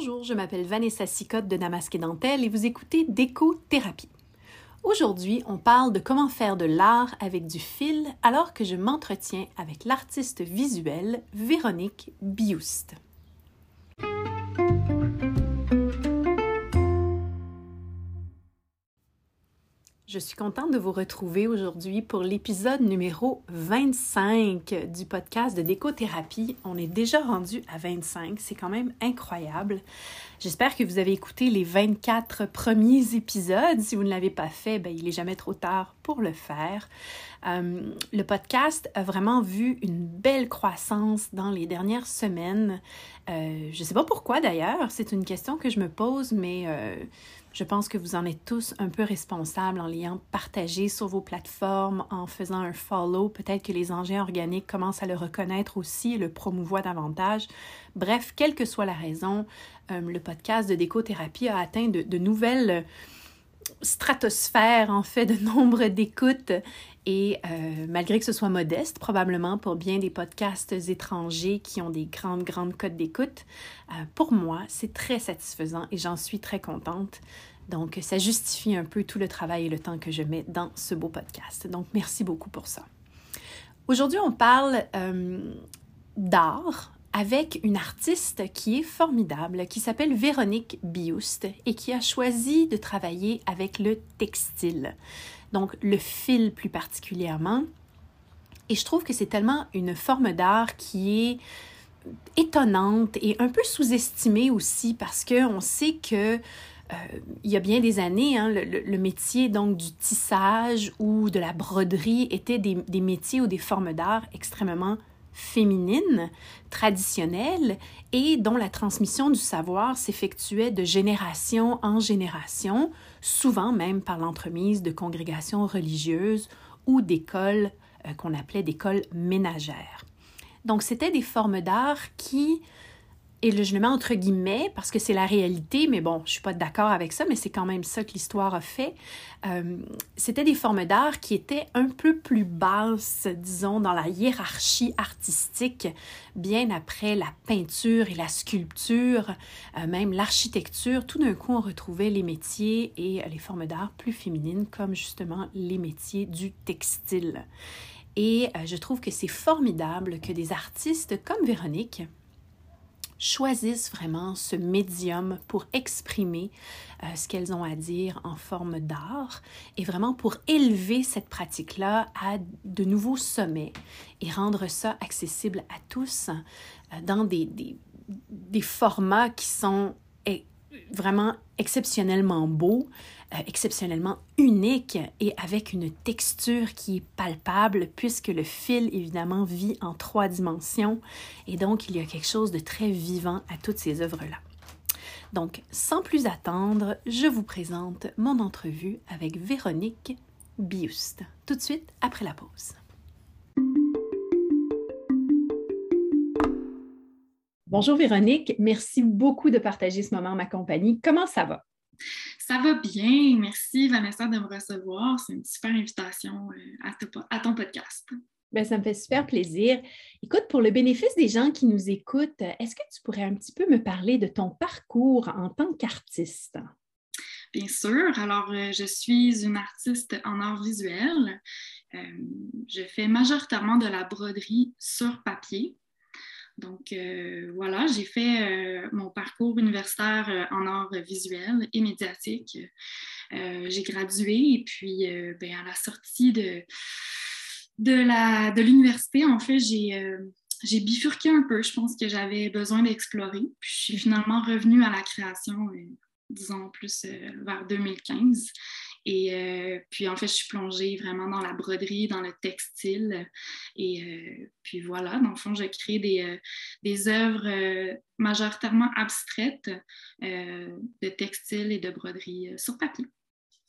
Bonjour, je m'appelle Vanessa Sicotte de Damasque Dentelle et vous écoutez Déco-thérapie. Aujourd'hui, on parle de comment faire de l'art avec du fil alors que je m'entretiens avec l'artiste visuelle Véronique Biouste. Je suis contente de vous retrouver aujourd'hui pour l'épisode numéro 25 du podcast de décothérapie. On est déjà rendu à 25, c'est quand même incroyable. J'espère que vous avez écouté les 24 premiers épisodes. Si vous ne l'avez pas fait, ben, il n'est jamais trop tard pour le faire. Euh, le podcast a vraiment vu une belle croissance dans les dernières semaines. Euh, je ne sais pas pourquoi d'ailleurs, c'est une question que je me pose, mais... Euh, je pense que vous en êtes tous un peu responsables en l'ayant partagé sur vos plateformes, en faisant un follow. Peut-être que les engins organiques commencent à le reconnaître aussi et le promouvoient davantage. Bref, quelle que soit la raison, euh, le podcast de décothérapie a atteint de, nouvelles stratosphères, en fait, de nombre d'écoutes. Et euh, malgré que ce soit modeste, probablement pour bien des podcasts étrangers qui ont des grandes, grandes cotes d'écoute, euh, pour moi, c'est très satisfaisant et j'en suis très contente. Donc, ça justifie un peu tout le travail et le temps que je mets dans ce beau podcast. Donc, merci beaucoup pour ça. Aujourd'hui, on parle euh, d'art avec une artiste qui est formidable, qui s'appelle Véronique Biouste et qui a choisi de travailler avec le textile, donc le fil plus particulièrement. Et je trouve que c'est tellement une forme d'art qui est étonnante et un peu sous-estimée aussi parce qu'on sait que euh, il y a bien des années, hein, le, métier donc du tissage ou de la broderie était des métiers ou des formes d'art extrêmement féminines, traditionnelles et dont la transmission du savoir s'effectuait de génération en génération, souvent même par l'entremise de congrégations religieuses ou d'écoles euh, qu'on appelait d'écoles ménagères. Donc c'était des formes d'art qui et je le mets entre guillemets parce que c'est la réalité, mais bon, je suis pas d'accord avec ça, mais c'est quand même ça que l'histoire a fait. Euh, c'était des formes d'art qui étaient un peu plus basses, disons, dans la hiérarchie artistique, bien après la peinture et la sculpture, euh, même l'architecture. Tout d'un coup, on retrouvait les métiers et les formes d'art plus féminines, comme justement les métiers du textile. Et euh, je trouve que c'est formidable que des artistes comme Véronique, choisissent vraiment ce médium pour exprimer euh, ce qu'elles ont à dire en forme d'art et vraiment pour élever cette pratique-là à de nouveaux sommets et rendre ça accessible à tous euh, dans des, des, formats qui sont eh, vraiment exceptionnellement beaux, exceptionnellement unique et avec une texture qui est palpable puisque le fil évidemment vit en trois dimensions et donc il y a quelque chose de très vivant à toutes ces œuvres-là. Donc, sans plus attendre, je vous présente mon entrevue avec Véronique Biuste, tout de suite après la pause. Bonjour Véronique, merci beaucoup de partager ce moment en ma compagnie. Comment ça va? Ça va bien. Merci, Vanessa, de me recevoir. C'est une super invitation euh, à, ton podcast. Bien, ça me fait super plaisir. Écoute, pour le bénéfice des gens qui nous écoutent, est-ce que tu pourrais un petit peu me parler de ton parcours en tant qu'artiste? Bien sûr. Alors, euh, je suis une artiste en art visuel. Euh, je fais majoritairement de la broderie sur papier. Donc euh, voilà, j'ai fait euh, mon parcours universitaire euh, en art visuel et médiatique. j'ai gradué et puis ben, à la sortie de, de l'université, en fait, j'ai bifurqué un peu. Je pense que j'avais besoin d'explorer. Puis je suis finalement revenue à la création, disons plus vers 2015. Et euh, puis, en fait, je suis plongée vraiment dans la broderie, dans le textile. Et euh, puis voilà, dans le fond, j'ai créé des, euh, des œuvres majoritairement abstraites de textile et de broderie sur papier.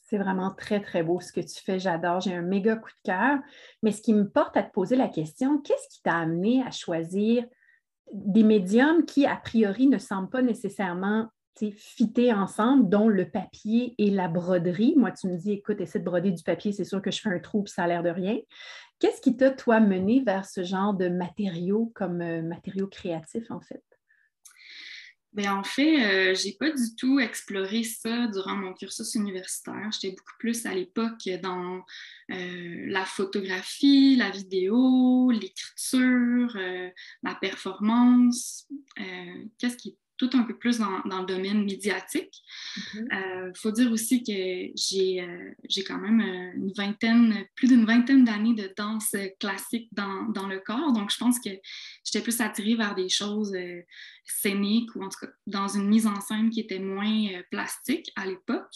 C'est vraiment très, très beau ce que tu fais. J'adore. J'ai un méga coup de cœur. Mais ce qui me porte à te poser la question, qu'est-ce qui t'a amené à choisir des médiums qui, a priori, ne semblent pas nécessairement fités ensemble, dont le papier et la broderie. Moi, tu me dis, écoute, essaie de broder du papier, c'est sûr que je fais un trou, puis ça a l'air de rien. Qu'est-ce qui t'a, toi, mené vers ce genre de matériaux comme euh, matériaux créatifs, en fait? Ben, en fait, euh, j'ai pas du tout exploré ça durant mon cursus universitaire. J'étais beaucoup plus à l'époque dans euh, la photographie, la vidéo, l'écriture, euh, la performance. Qu'est-ce qui tout un peu plus dans, le domaine médiatique. Il euh, faut dire aussi que j'ai euh, quand même euh, une vingtaine, plus d'une vingtaine d'années de danse classique dans, dans, le corps. Donc, je pense que j'étais plus attirée vers des choses scéniques ou en tout cas dans une mise en scène qui était moins plastique à l'époque.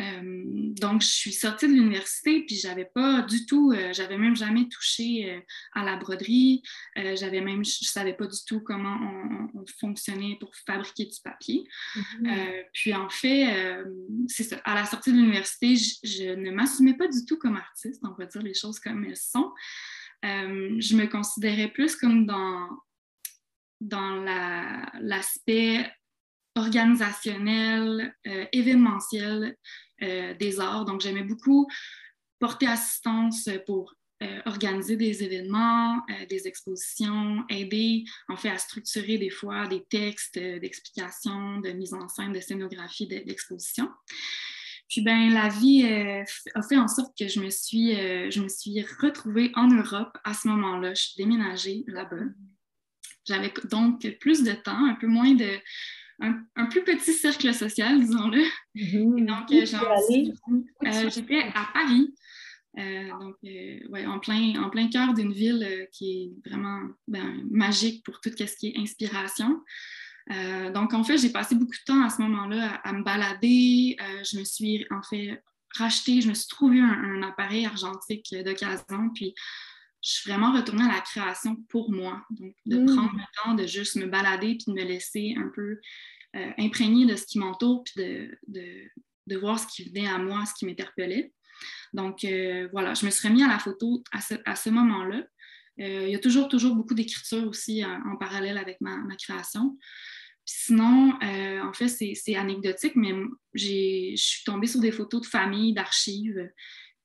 Euh, donc, je suis sortie de l'université, puis j'avais pas du tout, euh, j'avais même jamais touché euh, à la broderie. j'avais même, je savais pas du tout comment on, fonctionnait pour fabriquer du papier. Mm-hmm. puis en fait, c'est ça. À la sortie de l'université, je, ne m'assumais pas du tout comme artiste, on va dire les choses comme elles sont. je me considérais plus comme dans dans l'aspect organisationnel, événementiel des arts. Donc, j'aimais beaucoup porter assistance pour euh, organiser des événements, euh, des expositions, aider en fait à structurer des fois des textes d'explication, de mise en scène, de scénographie d'exposition. Puis ben la vie a fait en sorte que je me suis, je me suis retrouvée en Europe à ce moment-là. Je suis déménagée là-bas. J'avais donc plus de temps, un peu moins de, un, plus petit cercle social, disons-le. Mhm. donc, euh, j'étais à Paris. Euh, donc, euh, ouais, en, plein, en plein cœur d'une ville qui est vraiment ben, magique pour tout ce qui est inspiration. donc, en fait, j'ai passé beaucoup de temps à ce moment-là à, me balader. je me suis, en fait, racheté, je me suis trouvé un, un appareil argentique d'occasion, puis je suis vraiment retournée à la création pour moi. Donc, de mm. prendre le temps de juste me balader puis de me laisser un peu euh, imprégner de ce qui m'entoure puis de, de, voir ce qui venait à moi, ce qui m'interpellait. Donc, euh, voilà, je me suis remis à la photo à ce, à ce moment-là. Euh, il y a toujours, toujours beaucoup d'écriture aussi en, parallèle avec ma, ma création. sinon, en fait, c'est anecdotique, mais je suis tombée sur des photos de famille, d'archives.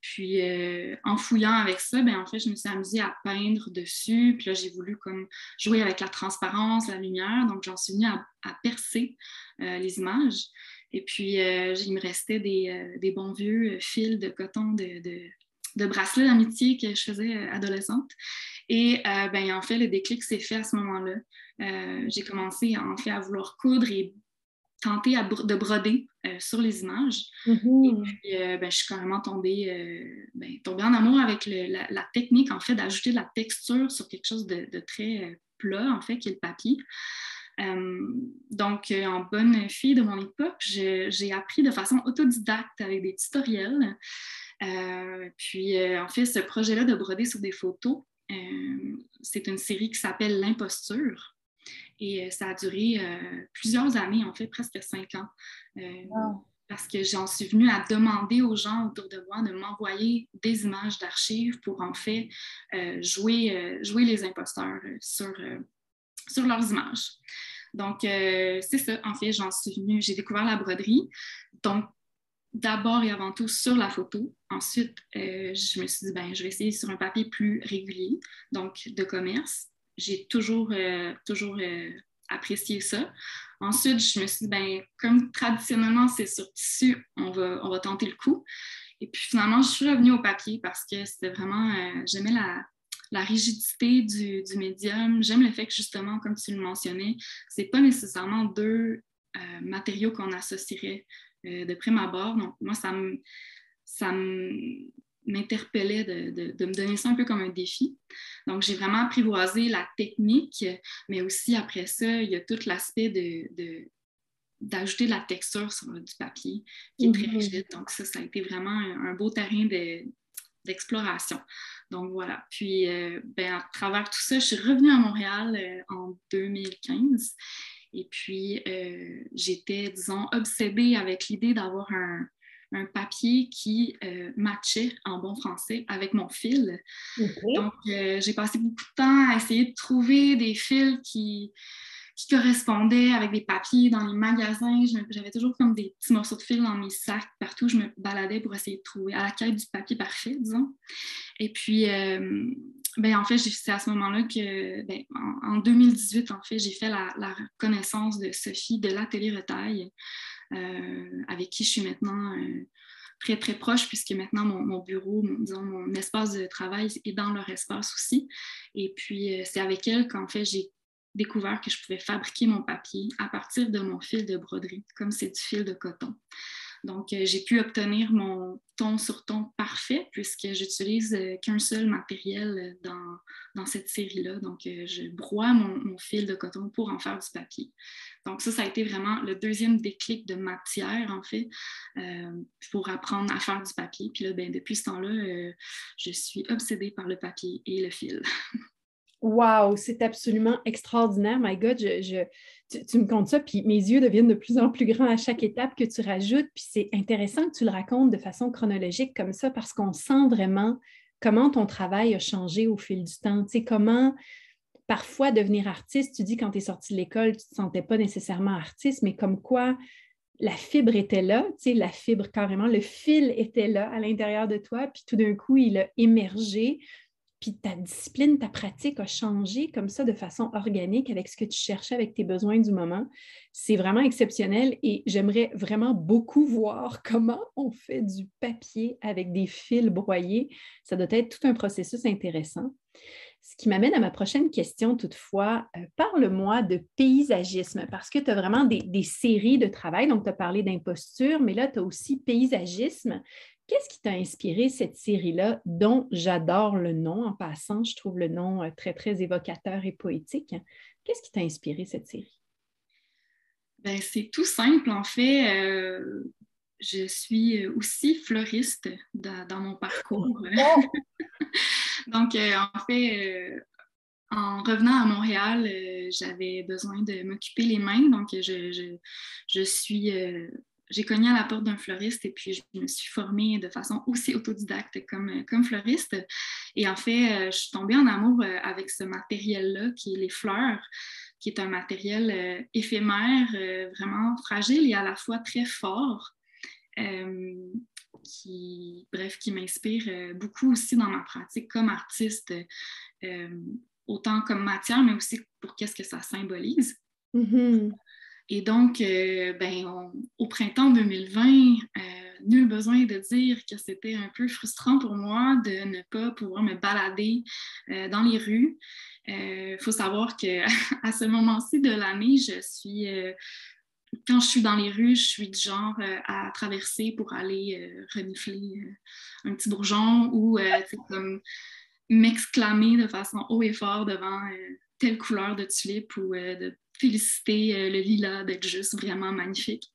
Puis euh, en fouillant avec ça, ben, en fait, je me suis amusée à peindre dessus. Puis là, j'ai voulu comme jouer avec la transparence, la lumière. Donc, j'en suis venue à, percer euh, les images. Et puis, euh, il me restait des, bons vieux fils de coton de, de, de bracelets d'amitié que je faisais adolescente. Et ben, en fait, le déclic s'est fait à ce moment-là. j'ai commencé en fait à vouloir coudre et tenter de broder euh, sur les images. Mm-hmm. Et puis, euh, ben, je suis carrément tombée, euh, ben, tombée en amour avec la, technique, en fait, d'ajouter de la texture sur quelque chose de, très plat, en fait, qui est le papier. donc, en bonne fille de mon époque, j'ai appris de façon autodidacte avec des tutoriels. puis, en fait, ce projet-là de broder sur des photos, c'est une série qui s'appelle L'imposture. Et euh, ça a duré euh, plusieurs années, en fait, presque cinq ans. Euh, parce que j'en suis venue à demander aux gens autour de moi de m'envoyer des images d'archives pour en fait jouer, jouer les imposteurs sur, sur leurs images. Donc, c'est ça, en fait, j'en suis venue, j'ai découvert la broderie. Donc, d'abord et avant tout sur la photo. Ensuite, je me suis dit, ben, je vais essayer sur un papier plus régulier, donc de commerce j'ai toujours, euh, toujours euh, apprécié ça. Ensuite, je me suis dit, ben, comme traditionnellement c'est sur tissu, on va, on va tenter le coup. Et puis finalement, je suis revenue au papier parce que c'était vraiment, euh, j'aimais la, la, rigidité du, du médium. J'aime le fait que justement, comme tu le mentionnais, c'est pas nécessairement deux matériaux qu'on associerait de prime abord. Donc moi, ça ça me m'interpellait de, me donner ça un peu comme un défi. Donc, j'ai vraiment apprivoisé la technique, mais aussi après ça, il y a tout l'aspect de, d'ajouter de la texture sur du papier qui est très mhm. rigide. Donc, ça, ça a été vraiment un, beau terrain d'exploration. Donc, voilà. Puis, euh, ben, à travers tout ça, je suis revenue à Montréal euh, en 2015. Et puis, euh, j'étais, disons, obsédée avec l'idée d'avoir un, un papier qui euh, matchait en bon français avec mon fil. Donc, euh, j'ai passé beaucoup de temps à essayer de trouver des fils qui, qui correspondaient avec des papiers dans les magasins. J'avais toujours comme des petits morceaux de fil dans mes sacs. Partout, je me baladais pour essayer de trouver à la quête du papier parfait, disons. Et puis, euh, ben, en fait, c'est à ce moment-là que, ben, en, 2018, en fait, j'ai fait la, reconnaissance de Sophie de l'Atelier Retail, avec qui je suis maintenant euh, très, très proche, puisque maintenant mon, bureau, mon, mon espace de travail est dans leur espace aussi. Et puis, euh, c'est avec elle qu'en fait, j'ai découvert que je pouvais fabriquer mon papier à partir de mon fil de broderie, comme c'est du fil de coton. Donc, euh, j'ai pu obtenir mon ton sur ton parfait puisque j'utilise euh, qu'un seul matériel euh, dans, cette série-là. Donc, je broie mon, fil de coton pour en faire du papier. Donc, ça, ça a été vraiment le deuxième déclic de matière, en fait, pour apprendre à faire du papier. Puis là, ben, depuis ce temps-là, je suis obsédée par le papier et le fil. Wow, c'est absolument extraordinaire. My God, je, tu, me comptes ça, puis mes yeux deviennent de plus en plus grands à chaque étape que tu rajoutes. Puis c'est intéressant que tu le racontes de façon chronologique comme ça parce qu'on sent vraiment comment ton travail a changé au fil du temps. Tu sais, comment parfois devenir artiste, tu dis quand tu es sorti de l'école, tu ne te sentais pas nécessairement artiste, mais comme quoi la fibre était là, tu sais, la fibre carrément, le fil était là à l'intérieur de toi, puis tout d'un coup, il a émergé puis ta discipline, ta pratique a changé comme ça de façon organique avec ce que tu cherchais, avec tes besoins du moment. C'est vraiment exceptionnel et j'aimerais vraiment beaucoup voir comment on fait du papier avec des fils broyés. Ça doit être tout un processus intéressant. Ce qui m'amène à ma prochaine question toutefois, euh, parle-moi de paysagisme parce que tu as vraiment des, des, séries de travail. Donc, tu as parlé d'imposture, mais là, tu as aussi paysagisme. Qu'est-ce qui t'a inspiré cette série-là, dont j'adore le nom en passant? Je trouve le nom euh, très, très évocateur et poétique. Qu'est-ce qui t'a inspiré cette série? Ben, c'est tout simple, en fait. Euh, je suis aussi fleuriste dans, mon parcours. Donc, euh, en fait, en revenant à Montréal, j'avais besoin de m'occuper les mains. Donc, je, je suis j'ai cogné à la porte d'un fleuriste et puis je me suis formée de façon aussi autodidacte comme, comme fleuriste. Et en fait, euh, je suis tombée en amour euh, avec ce matériel-là qui est les fleurs, qui est un matériel euh, éphémère, vraiment fragile et à la fois très fort. qui, bref, qui m'inspire beaucoup aussi dans ma pratique comme artiste, autant comme matière, mais aussi pour qu'est-ce que ça symbolise. Mm-hmm. Et donc, euh, ben, au printemps 2020, euh, nul besoin de dire que c'était un peu frustrant pour moi de ne pas pouvoir me balader euh, dans les rues. Il faut savoir qu'à ce moment-ci de l'année, je suis quand je suis dans les rues, je suis du genre à traverser pour aller renifler un petit bourgeon ou m'exclamer de façon haut et fort devant telle couleur de tulipe ou de féliciter euh, le lilas d'être juste vraiment magnifique.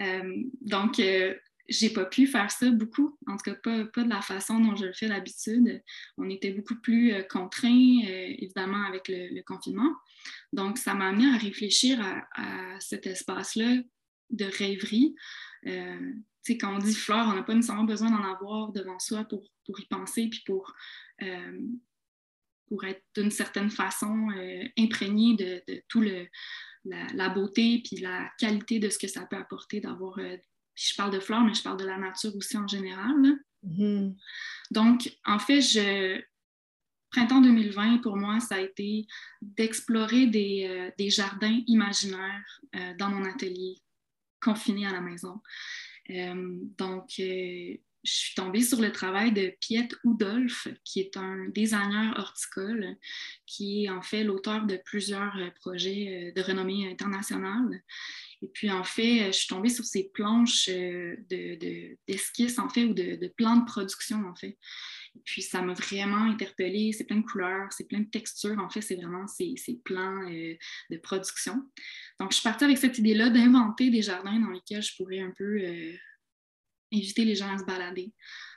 Euh, donc, euh, j'ai pas pu faire ça beaucoup, en tout cas pas, de la façon dont je le fais d'habitude. On était beaucoup plus contraints, évidemment, avec le, confinement. Donc, ça m'a amené à réfléchir à, cet espace-là de rêverie. Euh, quand on dit fleur, on n'a pas nécessairement besoin d'en avoir devant soi pour, pour y penser, puis pour pour être d'une certaine façon euh, imprégné de, de tout le, la, beauté puis la qualité de ce que ça peut apporter d'avoir. Euh, je parle de fleurs, mais je parle de la nature aussi en général. Mm-hmm. Donc, en fait, je, printemps 2020, pour moi, ça a été d'explorer des, euh, des, jardins imaginaires dans mon atelier, confiné à la maison. donc, je suis tombée sur le travail de Piet Oudolf, qui est un designer horticole, qui est en fait l'auteur de plusieurs euh, projets euh, de renommée internationale. Et puis, en fait, je suis tombée sur ces planches euh, d'esquisses, de, en fait, ou de, plans de production, en fait. Et puis, ça m'a vraiment interpellée. C'est plein de couleurs, c'est plein de textures. En fait, c'est vraiment ces, plans de production. Donc, je suis partie avec cette idée-là d'inventer des jardins dans lesquels je pourrais un peu inviter les gens à se balader.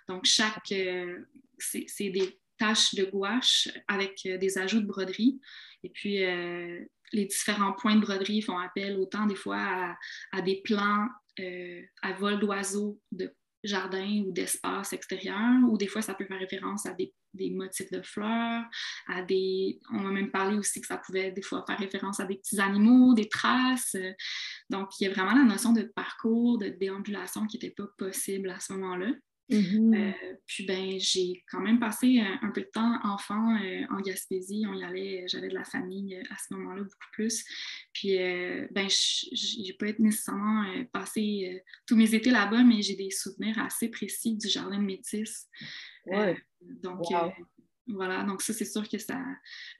Donc, chaque, euh, c'est des tâches de gouache avec euh, des ajouts de broderie. Et puis, euh, les différents points de broderie font appel autant des fois à, des plans à vol d'oiseaux de jardin ou d'espace extérieur, ou des fois ça peut faire référence à des, motifs de fleurs, à des. On m'a même parlé aussi que ça pouvait des fois faire référence à des petits animaux, des traces. Donc, il y a vraiment la notion de parcours, de déambulation qui n'était pas possible à ce moment-là. Mm-hmm. Euh, puis ben, j'ai quand même passé un, peu de temps enfant en Gaspésie. On y allait, j'avais de la famille à ce moment-là beaucoup plus. Puis ben, j'ai pas nécessairement passé tous mes étés là-bas, mais j'ai des souvenirs assez précis du jardin de métis. donc, voilà, donc ça, c'est sûr que ça.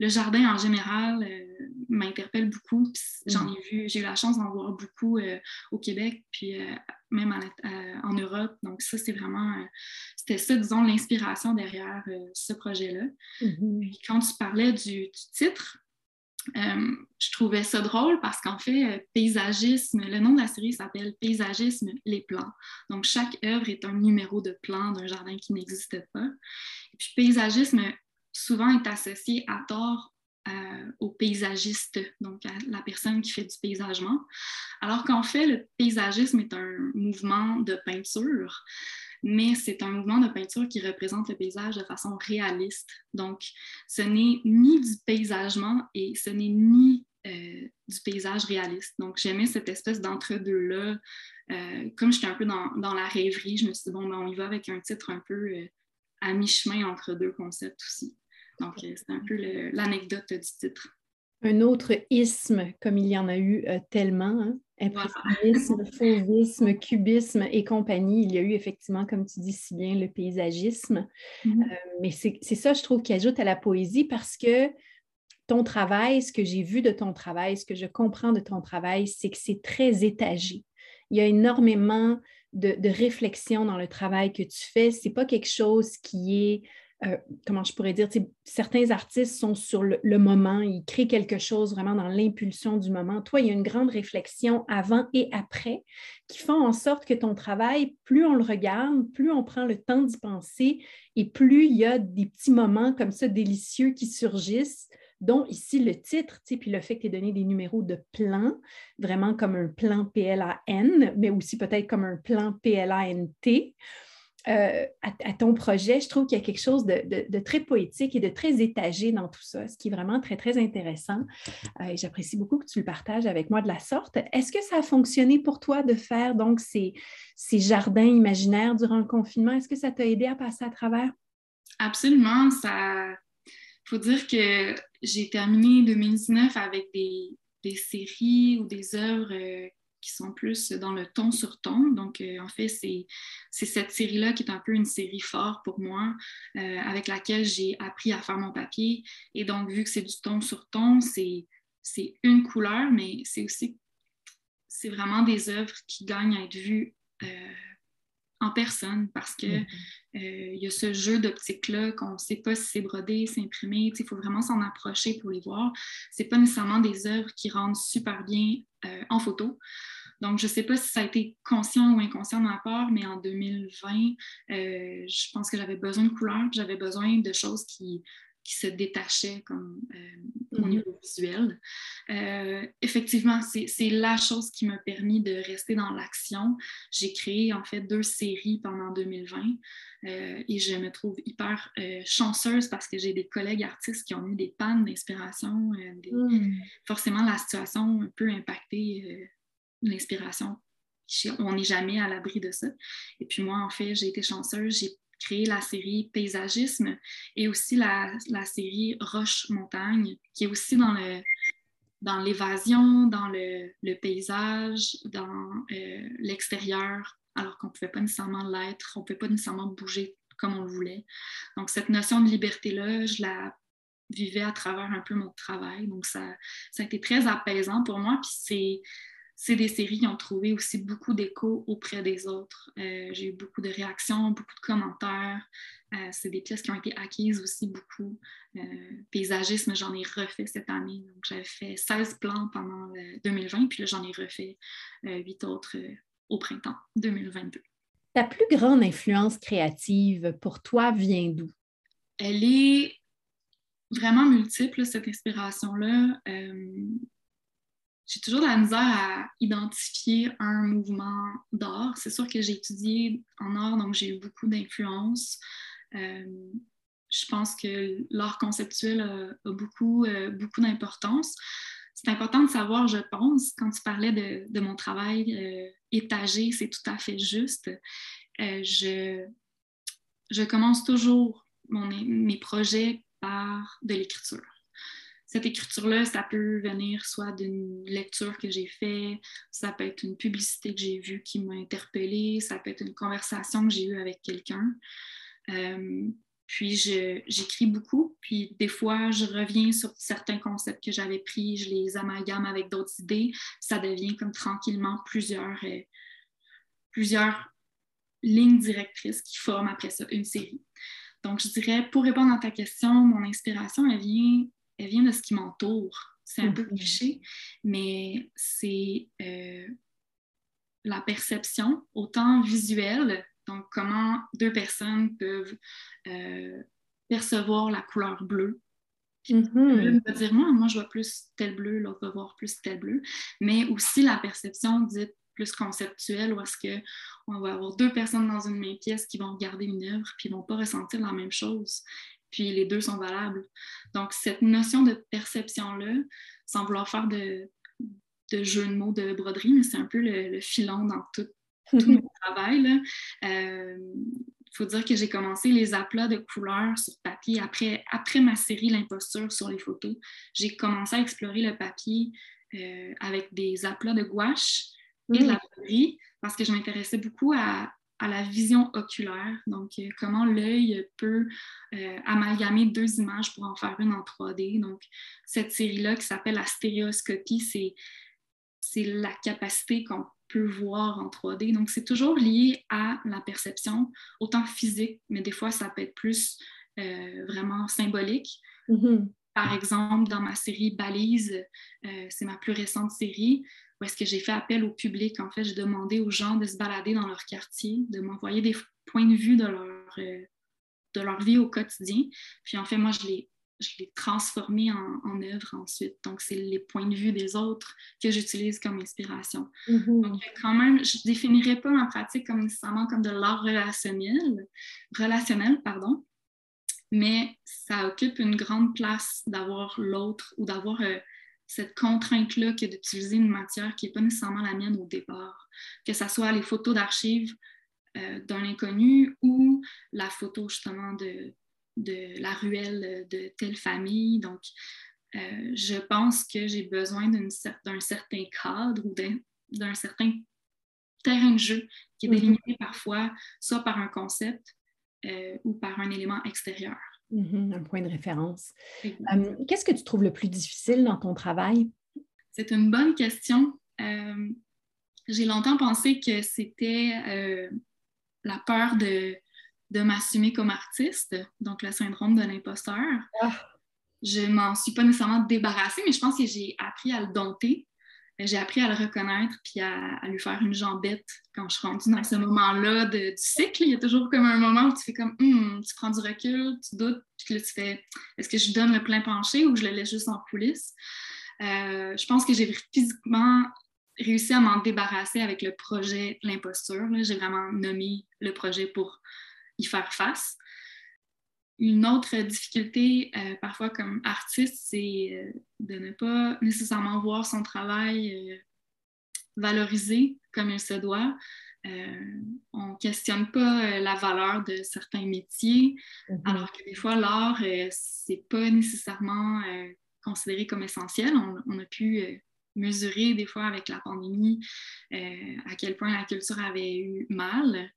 Le jardin en général euh, m'interpelle beaucoup. J'en ai vu, j'ai eu la chance d'en voir beaucoup euh, au Québec, puis euh, même en Europe. Donc, ça, c'est vraiment. C'était ça, disons, l'inspiration derrière ce projet-là. Mm-hmm. quand tu parlais du, titre, je trouvais ça drôle parce qu'en fait, paysagisme, le nom de la série s'appelle Paysagisme, les plans. Donc, chaque œuvre est un numéro de plan d'un jardin qui n'existe pas. Et puis, paysagisme, souvent est associé à tort euh, au paysagiste, donc à la personne qui fait du paysagement, alors qu'en fait, le paysagisme est un mouvement de peinture, mais c'est un mouvement de peinture qui représente le paysage de façon réaliste. Donc, ce n'est ni du paysagement et ce n'est ni euh, du paysage réaliste. Donc, j'aimais cette espèce d'entre-deux-là. Euh, comme j'étais un peu dans, dans, la rêverie, je me suis dit, bon, ben, on y va avec un titre un peu à mi-chemin entre deux concepts aussi. Donc, euh, c'est un peu l'anecdote du titre. Un autre isme, comme il y en a eu euh, tellement, hein? Impressionnisme, fauvisme, cubisme et compagnie. Il y a eu effectivement, comme tu dis si bien, le paysagisme. Mm-hmm. Euh, mais c'est ça, je trouve, qui ajoute à la poésie parce que ton travail, ce que j'ai vu de ton travail, ce que je comprends de ton travail, c'est que c'est très étagé. Il y a énormément de, de réflexion dans le travail que tu fais. Ce n'est pas quelque chose qui est euh, comment je pourrais dire, certains artistes sont sur le, moment, ils créent quelque chose vraiment dans l'impulsion du moment. Toi, il y a une grande réflexion avant et après qui font en sorte que ton travail, plus on le regarde, plus on prend le temps d'y penser et plus il y a des petits moments comme ça délicieux qui surgissent dont ici le titre, puis le fait que tu aies donné des numéros de plan, vraiment comme un plan PLAN, mais aussi peut-être comme un plan PLANT. Euh, à, ton projet, je trouve qu'il y a quelque chose de, très poétique et de très étagé dans tout ça, ce qui est vraiment très, très intéressant. Euh, et j'apprécie beaucoup que tu le partages avec moi de la sorte. Est-ce que ça a fonctionné pour toi de faire donc ces, jardins imaginaires durant le confinement? Est-ce que ça t'a aidé à passer à travers? Absolument. Ça, faut dire que j'ai terminé 2019 avec des, des séries ou des œuvres euh, qui sont plus dans le ton sur ton. Donc, euh, en fait, c'est cette série-là qui est un peu une série forte pour moi, euh, avec laquelle j'ai appris à faire mon papier. Et donc, vu que c'est du ton sur ton, c'est une couleur, mais c'est aussi, c'est vraiment des œuvres qui gagnent à être vues euh, en personne parce que mm-hmm. il y a ce jeu d'optique-là qu'on ne sait pas si c'est brodé, c'est imprimé. Il faut vraiment s'en approcher pour les voir. Ce pas nécessairement des œuvres qui rendent super bien en photo. Donc, je ne sais pas si ça a été conscient ou inconscient de ma part, mais en 2020, euh, je pense que j'avais besoin de couleurs, j'avais besoin de choses qui, se détachaient comme, euh, au mhm. niveau visuel. Euh, effectivement, c'est la chose qui m'a permis de rester dans l'action. J'ai créé en fait deux séries pendant 2020 et je me trouve hyper chanceuse parce que j'ai des collègues artistes qui ont eu des pannes d'inspiration. Mm. Forcément, la situation peut impacter l'inspiration. On n'est jamais à l'abri de ça. Et puis moi, en fait, j'ai été chanceuse. J'ai créé la série Paysagisme et aussi la, série Roche-Montagne, qui est aussi dans le dans l'évasion, dans le, paysage, dans euh, l'extérieur, alors qu'on ne pouvait pas nécessairement l'être, on ne pouvait pas nécessairement bouger comme on le voulait. Donc, cette notion de liberté-là, je la vivais à travers un peu mon travail. Donc, ça, ça a été très apaisant pour moi. Puis c'est des séries qui ont trouvé aussi beaucoup d'écho auprès des autres. Euh, j'ai eu beaucoup de réactions, beaucoup de commentaires. Euh, c'est des pièces qui ont été acquises aussi beaucoup. Euh, paysagisme, j'en ai refait cette année. Donc, j'avais fait 16 plans pendant 2020, puis là, j'en ai refait 8 autres au printemps 2022. Ta plus grande influence créative pour toi vient d'où? Elle est vraiment multiple, cette inspiration-là j'ai toujours de la misère à identifier un mouvement d'art. C'est sûr que j'ai étudié en art, donc j'ai eu beaucoup d'influence. Euh, je pense que l'art conceptuel a, beaucoup, euh, beaucoup d'importance. C'est important de savoir, je pense, quand tu parlais de, mon travail euh, étagé, c'est tout à fait juste. je, je commence toujours mes projets par de l'écriture. Cette écriture-là, ça peut venir soit d'une lecture que j'ai faite, ça peut être une publicité que j'ai vue qui m'a interpellée, ça peut être une conversation que j'ai eue avec quelqu'un. Euh, puis j'écris beaucoup, puis des fois je reviens sur certains concepts que j'avais pris, je les amalgame avec d'autres idées, ça devient comme tranquillement plusieurs, euh, plusieurs lignes directrices qui forment après ça une série. Donc je dirais, pour répondre à ta question, mon inspiration, elle vient, elle vient de ce qui m'entoure. C'est un peu mhm. cliché, mais c'est euh, la perception, autant visuelle donc, comment deux personnes peuvent euh, percevoir la couleur bleue. L'une va dire, moi, moi, je vois plus tel bleu, l'autre va voir plus tel bleu. Mais aussi la perception dite plus conceptuelle, où est-ce qu'on va avoir deux personnes dans une même pièce qui vont regarder une œuvre, puis ils ne vont pas ressentir la même chose. Puis les deux sont valables. Donc, cette notion de perception-là, sans vouloir faire de, de jeu de mots de broderie, mais c'est un peu le, le filon dans tout, tout mon travail. Il euh, faut dire que j'ai commencé les aplats de couleurs sur papier après, après ma série L'imposture sur les photos. J'ai commencé à explorer le papier euh, avec des aplats de gouache et de la broderie parce que je m'intéressais beaucoup à, la vision oculaire, donc euh, comment l'œil peut amalgamer deux images pour en faire une en 3D. Donc, cette série-là qui s'appelle la stéréoscopie, c'est la capacité qu'on peut voir en 3D. Donc, c'est toujours lié à la perception, autant physique, mais des fois, ça peut être plus euh, vraiment symbolique. Mm-hmm. Par exemple, dans ma série Balise, euh, c'est ma plus récente série, où est-ce que j'ai fait appel au public. En fait, j'ai demandé aux gens de se balader dans leur quartier, de m'envoyer des points de vue de leur, euh, de leur vie au quotidien. Puis en fait, moi, je les je l'ai transformé en, œuvre ensuite. Donc, c'est les points de vue des autres que j'utilise comme inspiration. Mm-hmm. Donc, quand même, je ne définirais pas ma pratique comme nécessairement comme de l'art relationnel, relationnel, pardon, mais ça occupe une grande place d'avoir l'autre ou d'avoir euh, cette contrainte-là que d'utiliser une matière qui n'est pas nécessairement la mienne au départ, que ce soit les photos d'archives euh, d'un inconnu ou la photo justement de, de la ruelle de telle famille. Donc, euh, je pense que j'ai besoin d'un certain cadre ou d'un certain terrain de jeu qui est mhm. délimité parfois soit par un concept euh, ou par un élément extérieur. Mhm, un point de référence. Euh, qu'est-ce que tu trouves le plus difficile dans ton travail? C'est une bonne question. j'ai longtemps pensé que c'était la peur de, de m'assumer comme artiste, donc le syndrome de l'imposteur. Ah. Je m'en suis pas nécessairement débarrassée, mais je pense que j'ai appris à le dompter. J'ai appris à le reconnaître puis à, lui faire une jambette quand je suis rendue dans ce moment-là du cycle. Il y a toujours comme un moment où tu fais comme hum, tu prends du recul, tu doutes, puis là tu fais est-ce que je donne le plein penché ou je le laisse juste en coulisses? Euh, je pense que j'ai physiquement réussi à m'en débarrasser avec le projet L'imposture. J'ai vraiment nommé le projet pour y faire face. Une autre difficulté, euh, parfois comme artiste, c'est euh, de ne pas nécessairement voir son travail euh, valorisé comme il se doit. on ne questionne pas la valeur de certains métiers, mm-hmm. alors que des fois, l'art, ce n'est pas nécessairement considéré comme essentiel. On, a pu mesurer des fois avec la pandémie à quel point la culture avait eu mal.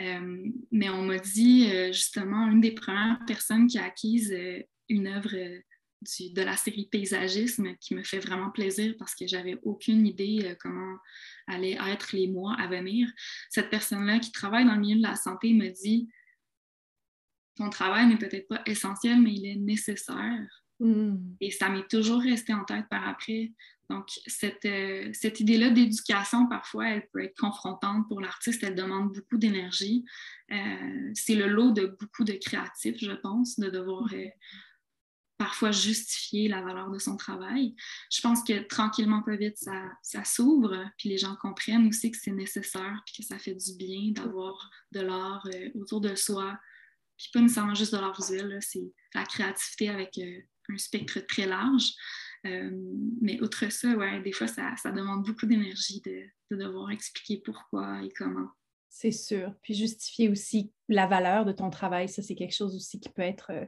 Euh, mais on m'a dit euh, justement, une des premières personnes qui a acquise euh, une œuvre de la série Paysagisme qui me fait vraiment plaisir parce que j'avais aucune idée comment allaient être les mois à venir. Cette personne-là qui travaille dans le milieu de la santé me dit ton travail n'est peut-être pas essentiel, mais il est nécessaire. Mm. Et ça m'est toujours resté en tête par après. Donc, cette, euh, cette idée-là d'éducation, parfois, elle peut être confrontante pour l'artiste, elle demande beaucoup d'énergie. Euh, c'est le lot de beaucoup de créatifs, je pense, de devoir euh, parfois justifier la valeur de son travail. Je pense que tranquillement, pas vite, ça, ça s'ouvre, puis les gens comprennent aussi que c'est nécessaire, puis que ça fait du bien d'avoir de l'art autour de soi, puis pas nécessairement juste de l'art visuel, c'est la créativité avec un spectre très large. Euh, mais outre ça, ouais, des fois, ça, ça demande beaucoup d'énergie de, de, devoir expliquer pourquoi et comment. C'est sûr. Puis justifier aussi la valeur de ton travail, ça, c'est quelque chose aussi qui peut être euh,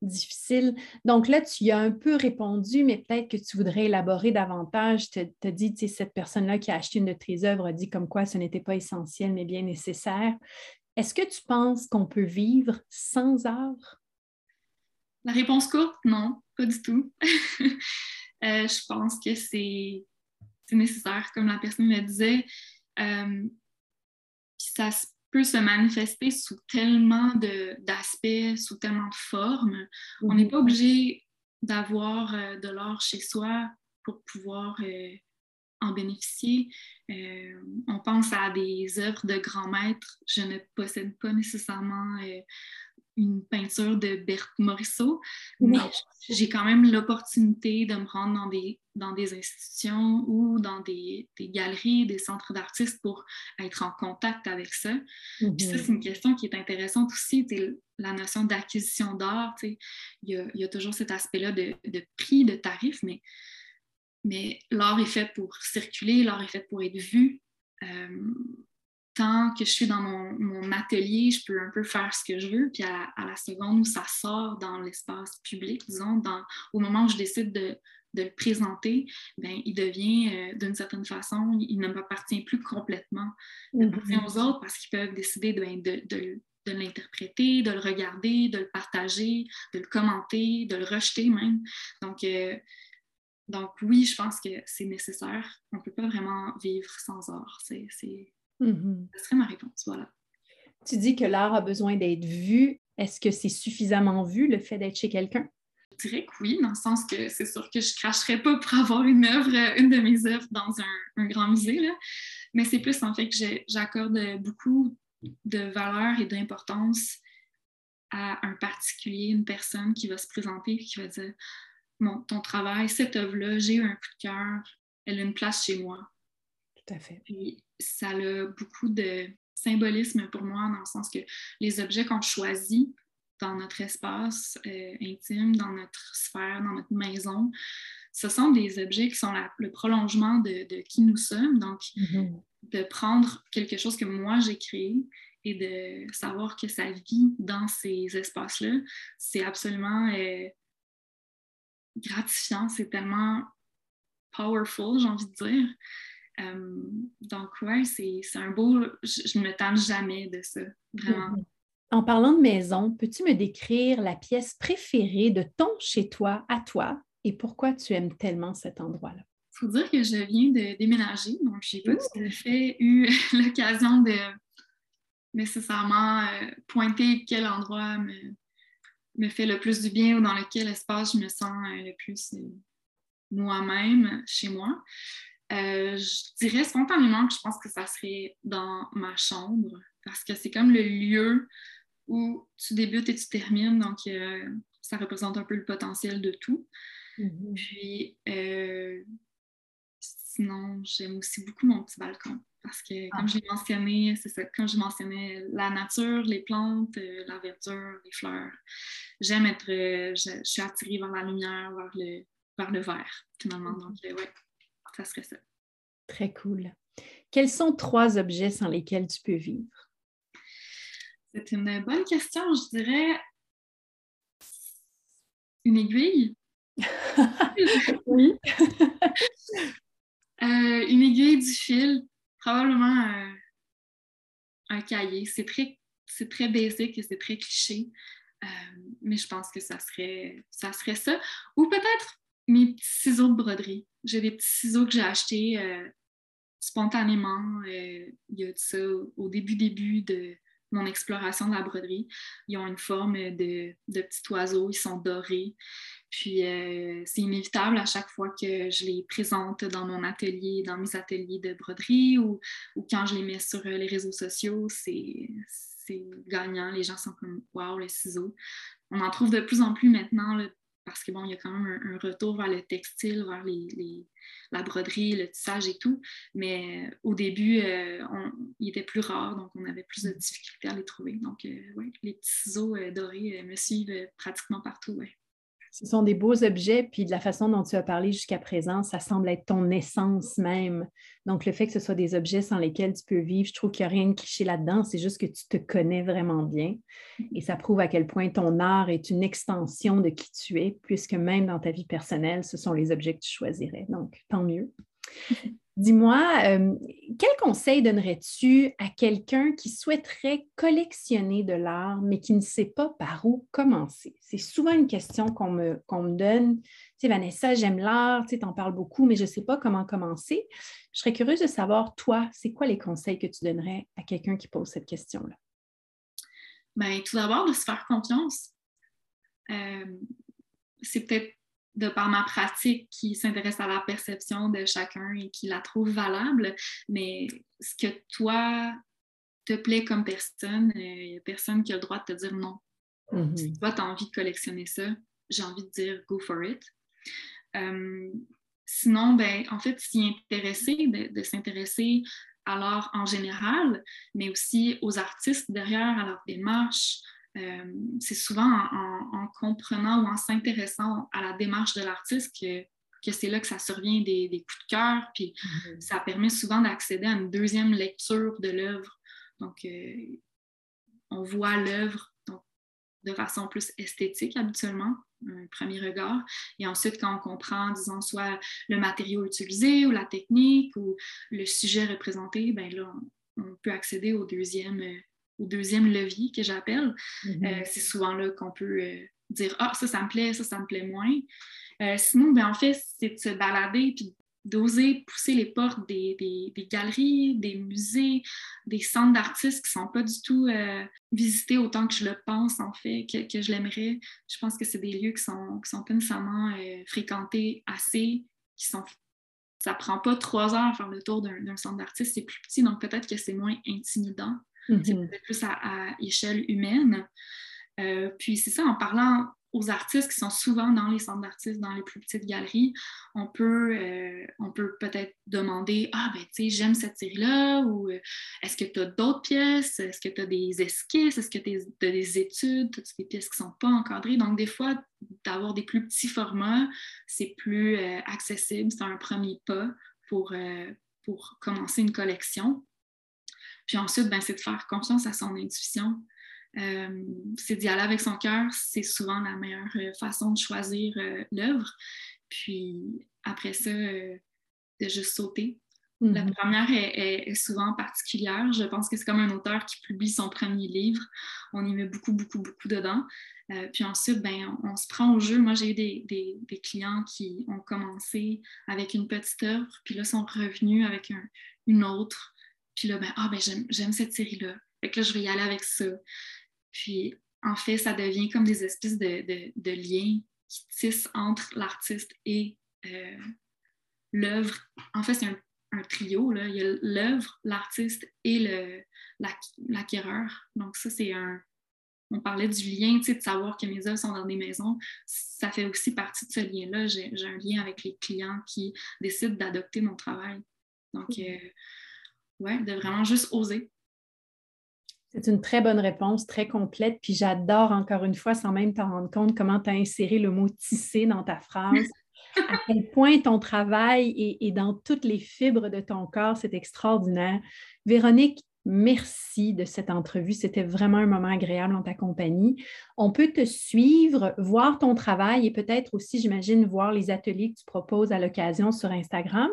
difficile. Donc là, tu y as un peu répondu, mais peut-être que tu voudrais élaborer davantage. Tu as dit, tu sais, cette personne-là qui a acheté une de tes œuvres a dit comme quoi ce n'était pas essentiel, mais bien nécessaire. Est-ce que tu penses qu'on peut vivre sans art? La réponse courte, non, pas du tout. Euh, je pense que c'est nécessaire, comme la personne le disait. Euh, ça peut se manifester sous tellement d'aspects, sous tellement de formes. On n'est mhm. pas obligé d'avoir euh, de l'or chez soi pour pouvoir en bénéficier. Euh, on pense à des œuvres de grands maîtres. Je ne possède pas nécessairement une peinture de Berthe Morisseau, mais j'ai quand même l'opportunité de me rendre dans des, dans des institutions ou dans des, des galeries, des centres d'artistes pour être en contact avec ça. Puis ça, mhm. c'est une question qui est intéressante aussi, la notion d'acquisition d'art. Il y a, y a, toujours cet aspect-là de, de, prix, de tarif, mais, mais l'art est fait pour circuler, l'art est fait pour être vu. Euh, tant que je suis dans mon, atelier, je peux un peu faire ce que je veux, puis à, la seconde où ça sort dans l'espace public, disons, au moment où je décide de, le présenter, ben, il devient euh, d'une certaine façon, il ne m'appartient plus complètement. Il appartient mm-hmm. aux autres parce qu'ils peuvent décider ben, de, l'interpréter, de le regarder, de le partager, de le commenter, de le rejeter même. Donc, euh, donc oui, je pense que c'est nécessaire. On ne peut pas vraiment vivre sans art. C'est Mm Ce serait ma réponse, voilà. Tu dis que l'art a besoin d'être vu. Est-ce que c'est suffisamment vu, le fait d'être chez quelqu'un? Je dirais que oui, dans le sens que c'est sûr que je ne cracherais pas pour avoir une œuvre, une de mes œuvres dans un, grand musée, là. mais c'est plus en fait que j'accorde beaucoup de valeur et d'importance à un particulier, une personne qui va se présenter et qui va dire Mon, ton travail, cette œuvre-là, j'ai eu un coup de cœur, elle a une place chez moi. Tout à fait ça a beaucoup de symbolisme pour moi, dans le sens que les objets qu'on choisit dans notre espace euh, intime, dans notre sphère, dans notre maison, ce sont des objets qui sont le prolongement de, qui nous sommes. Donc, mm-hmm. de prendre quelque chose que moi j'ai créé et de savoir que ça vit dans ces espaces-là, c'est absolument euh, gratifiant, c'est tellement powerful, j'ai envie de dire. Euh, donc, ouais, c'est un beau. Je ne me tente jamais de ça, vraiment. Mm-hmm. En parlant de maison, peux-tu me décrire la pièce préférée de ton chez toi à toi et pourquoi tu aimes tellement cet endroit-là? Il faut dire que je viens de déménager, donc je n'ai pas tout à fait eu l'occasion de nécessairement euh, pointer quel endroit me, me, fait le plus du bien ou dans lequel espace je me sens euh, le plus moi-même chez moi. Euh, je dirais spontanément que je pense que ça serait dans ma chambre parce que c'est comme le lieu où tu débutes et tu termines, donc euh, ça représente un peu le potentiel de tout. Mm-hmm. Puis euh, sinon, j'aime aussi beaucoup mon petit balcon parce que, comme ah. j'ai mentionné, c'est ça, comme je mentionnais, la nature, les plantes, la verdure, les fleurs, j'aime être, je, suis attirée vers la lumière, vers le, vers le vert, finalement. Mm-hmm. Donc, ouais ça serait ça. Très cool. Quels sont trois objets sans lesquels tu peux vivre? C'est une bonne question. Je dirais une aiguille. oui. Euh, une aiguille du fil, probablement un, cahier. C'est très, c'est très basique et c'est très cliché. Euh, mais je pense que ça serait, ça serait ça. Ou peut-être mes petits ciseaux de broderie. J'ai des petits ciseaux que j'ai achetés euh, spontanément. Euh, il y a ça au début, début de mon exploration de la broderie. Ils ont une forme de, de petit oiseau, ils sont dorés. Puis euh, c'est inévitable à chaque fois que je les présente dans mon atelier, dans mes ateliers de broderie ou, ou quand je les mets sur les réseaux sociaux, c'est gagnant. Les gens sont comme Waouh, les ciseaux. On en trouve de plus en plus maintenant parce que bon, il y a quand même un, retour vers le textile, vers les, la broderie, le tissage et tout. Mais euh, au début, euh, il était plus rare, donc on avait plus de difficultés à les trouver. Donc, euh, oui, les petits ciseaux dorés me suivent pratiquement partout. Ce sont des beaux objets, puis de la façon dont tu as parlé jusqu'à présent, ça semble être ton essence même. Donc, le fait que ce soit des objets sans lesquels tu peux vivre, je trouve qu'il n'y a rien de cliché là-dedans, c'est juste que tu te connais vraiment bien. Et ça prouve à quel point ton art est une extension de qui tu es, puisque même dans ta vie personnelle, ce sont les objets que tu choisirais. Donc, tant mieux. Dis-moi, euh, quel conseil donnerais-tu à quelqu'un qui souhaiterait collectionner de l'art, mais qui ne sait pas par où commencer? C'est souvent une question qu'on me, donne. Tu sais, Vanessa, j'aime l'art, tu en parles beaucoup, mais je ne sais pas comment commencer. Je serais curieuse de savoir, toi, c'est quoi les conseils que tu donnerais à quelqu'un qui pose cette question-là? Bien, tout d'abord, de se faire confiance. Euh, c'est peut-être de par ma pratique qui s'intéresse à la perception de chacun et qui la trouve valable, mais ce que toi te plaît comme personne, il euh, n'y a personne qui a le droit de te dire non. Mm-hmm. Si toi, tu as envie de collectionner ça, j'ai envie de dire go for it. Euh, sinon, ben, en fait, s'y intéresser, de, s'intéresser à l'art en général, mais aussi aux artistes derrière, à leur démarche, euh, c'est souvent en, comprenant ou en s'intéressant à la démarche de l'artiste que, que c'est là que ça survient des, des coups de cœur, puis mm-hmm. ça permet souvent d'accéder à une deuxième lecture de l'œuvre. Donc, euh, on voit l'œuvre de façon plus esthétique habituellement, un premier regard. Et ensuite, quand on comprend, disons, soit le matériau utilisé ou la technique ou le sujet représenté, ben là, on, peut accéder au deuxième, euh, deuxième levier que j'appelle. Mm-hmm. Euh, c'est souvent là qu'on peut euh, dire Ah, ça, ça me plaît, ça, ça me plaît moins. Euh, sinon, ben, en fait, c'est de se balader puis d'oser pousser les portes des, des, galeries, des musées, des centres d'artistes qui ne sont pas du tout visités autant que je le pense, en fait, que, que je l'aimerais. Je pense que c'est des lieux qui sont, qui sont pas nécessairement fréquentés assez, qui sont ça prend pas trois heures à faire le tour d'un centre d'artistes, c'est plus petit, donc peut-être que c'est moins intimidant. C'est mhm. plus à, échelle humaine. Euh, puis c'est ça, en parlant aux artistes qui sont souvent dans les centres d'artistes, dans les plus petites galeries, on peut, euh, on peut peut-être demander Ah, ben, tu sais, j'aime cette série-là, ou euh, est-ce que tu as d'autres pièces? Est-ce que tu as des esquisses? Est-ce que tu as des études? As des pièces qui ne sont pas encadrées Donc, des fois, d'avoir des plus petits formats, c'est plus accessible, c'est un premier pas pour, pour commencer une collection. Puis ensuite, ben, c'est de faire confiance à son intuition. Euh, c'est d'y aller avec son cœur, c'est souvent la meilleure euh, façon de choisir euh, l'œuvre. Puis après ça, de juste sauter. La mm-hmm. première est, souvent particulière. Je pense que c'est comme un auteur qui publie son premier livre. On y met beaucoup, beaucoup, beaucoup dedans. puis ensuite, ben, on, se prend au jeu. Moi, j'ai eu des, des, clients qui ont commencé avec une petite œuvre, puis là, sont revenus avec une autre. Puis là, ben, ah, ben, j'aime cette série-là. Fait que là, je vais y aller avec ça. Puis, en fait, ça devient comme des espèces de, de, liens qui tissent entre l'artiste et euh, l'œuvre. En fait, c'est un, trio. Là. Il y a l'œuvre, l'artiste et l'acquéreur. Donc, ça, c'est un. On parlait du lien, tu sais, de savoir que mes œuvres sont dans des maisons. Ça fait aussi partie de ce lien-là. J'ai un lien avec les clients qui décident d'adopter mon travail. Donc, euh, ouais, de vraiment juste oser. C'est une très bonne réponse, très complète. Puis j'adore encore une fois, sans même t'en rendre compte, comment tu as inséré le mot tisser dans ta phrase. à quel point ton travail est, dans toutes les fibres de ton corps, c'est extraordinaire. Véronique, merci de cette entrevue. C'était vraiment un moment agréable en ta compagnie. On peut te suivre, voir ton travail et peut-être aussi, j'imagine, voir les ateliers que tu proposes à l'occasion sur Instagram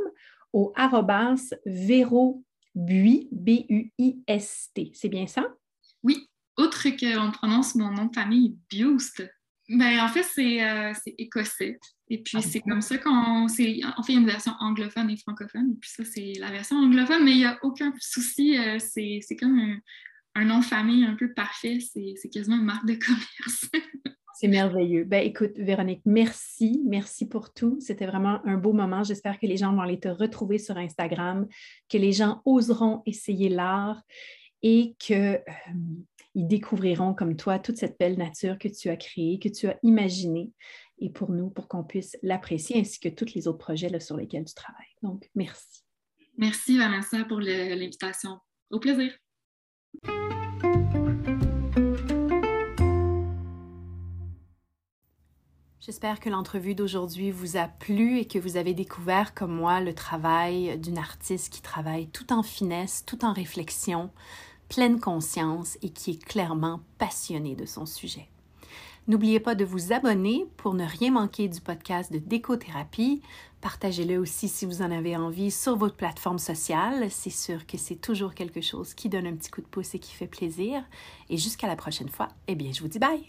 au arrobas Véro Bui, B-U-I-S-T. C'est bien ça? Oui, autre qu'on prononce mon nom de famille, Bust. Ben, en fait, c'est euh, écossais. Et puis, ah c'est comme ça qu'on. On fait une version anglophone et francophone. Et puis, ça, c'est la version anglophone, mais il n'y a aucun souci. Euh, c'est comme un, un, nom de famille un peu parfait. C'est quasiment une marque de commerce. C'est merveilleux. Ben, écoute, Véronique, merci. Merci pour tout. C'était vraiment un beau moment. J'espère que les gens vont aller te retrouver sur Instagram, que les gens oseront essayer l'art et qu'ils euh, découvriront comme toi toute cette belle nature que tu as créée, que tu as imaginée et pour nous, pour qu'on puisse l'apprécier, ainsi que tous les autres projets sur lesquels tu travailles. Donc, merci. Merci, Vanessa, pour l'invitation. Au plaisir. J'espère que l'entrevue d'aujourd'hui vous a plu et que vous avez découvert comme moi le travail d'une artiste qui travaille tout en finesse, tout en réflexion, pleine conscience et qui est clairement passionnée de son sujet. N'oubliez pas de vous abonner pour ne rien manquer du podcast de décothérapie. Partagez-le aussi si vous en avez envie sur votre plateforme sociale. C'est sûr que c'est toujours quelque chose qui donne un petit coup de pouce et qui fait plaisir. Et jusqu'à la prochaine fois, eh bien, je vous dis bye!